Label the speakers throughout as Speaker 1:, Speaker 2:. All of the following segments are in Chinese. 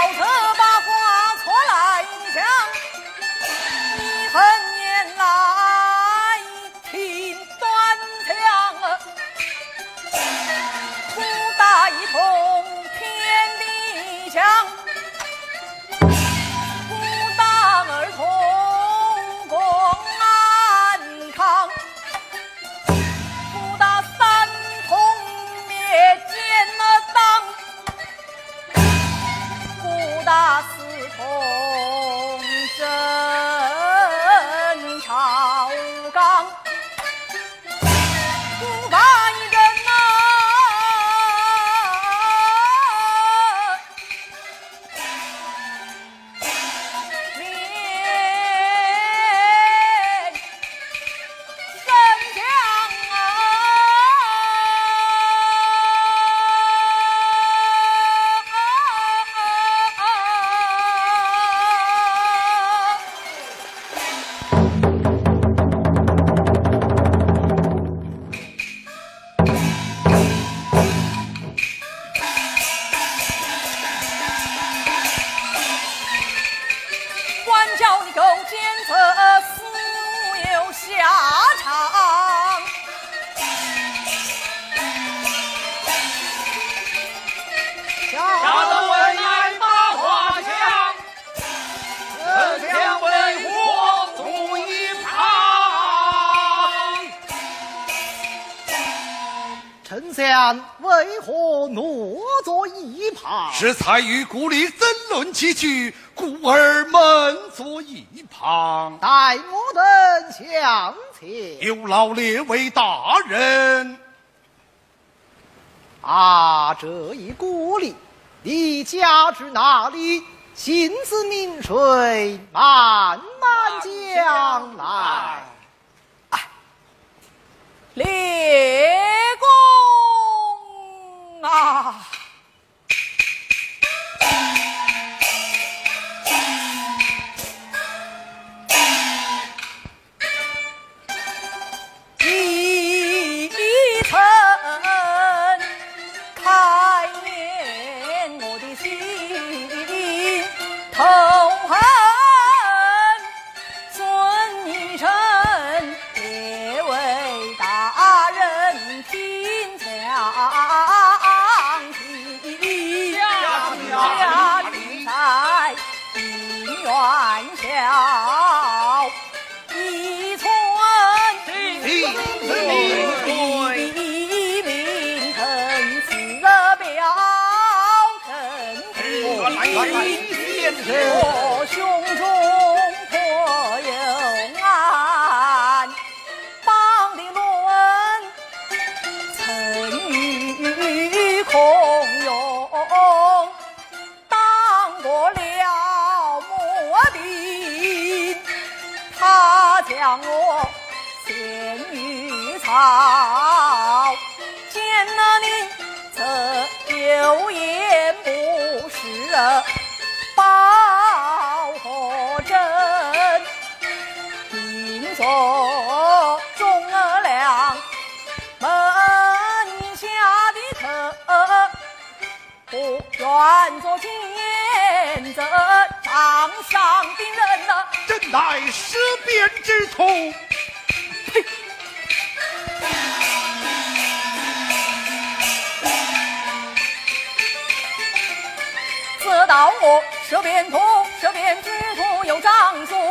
Speaker 1: 老子。是才与故里争论几句，故而闷坐一旁。
Speaker 2: 待我等向前。
Speaker 1: 有劳列位大人。
Speaker 2: 啊，这一故里，你家住哪里？心似明水，慢慢讲来。
Speaker 3: 列我胸中颇有案，邦的论曾与孔融当过了末兵，他将我献于曹，做忠良门下的客，不愿做奸贼掌上的人呐！
Speaker 1: 真乃识变之徒。
Speaker 3: 呸！自道我识变图，识变之徒有张书。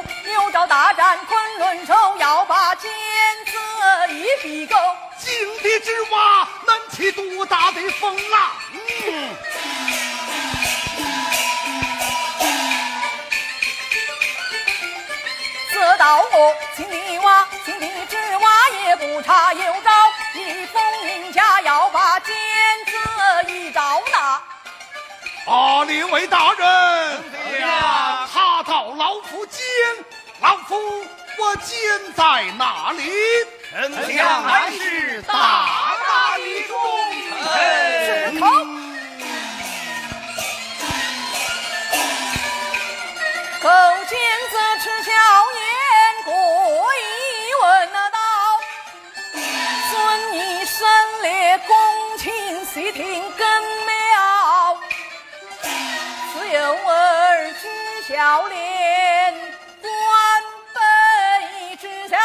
Speaker 3: 大
Speaker 1: 的风浪？
Speaker 3: 自道我井底蛙，井底之蛙也不差。有朝一封人家要把奸贼一招拿。
Speaker 1: 啊，列位大人，他到老夫监。老夫，我剑在哪里？
Speaker 4: 丞相乃是大
Speaker 3: 细听更妙。只有。笑脸，官本知晓。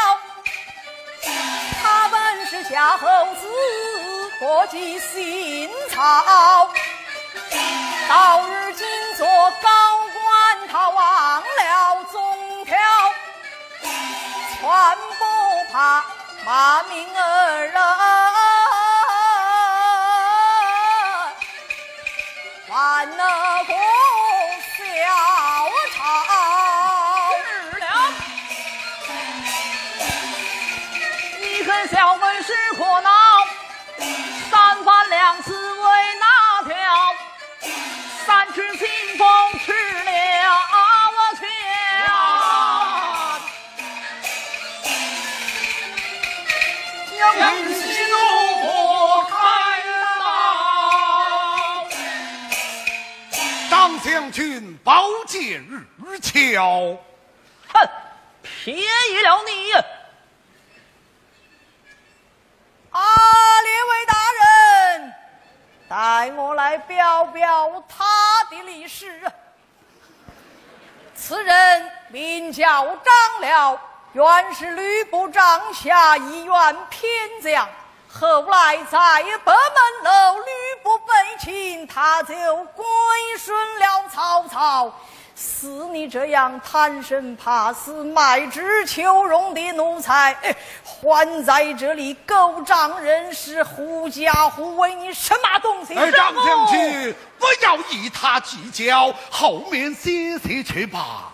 Speaker 3: 他本是夏侯子，国计新朝。到如今做高官，他忘了宗条，全不怕骂名而人，
Speaker 1: 만나고 张将军宝剑日敲，
Speaker 4: 哼，便宜了你！
Speaker 3: 啊，列位大人，带我来表表他的历史。此人名叫张辽，原是吕布帐下一员偏将，后来在北门楼吕不被擒，他就归顺了曹操。似你这样贪生怕死、卖智求荣的奴才，还在这里狗仗人势、狐假虎威，你什么东西？
Speaker 1: 张将军不要与他计较，后面歇歇去吧。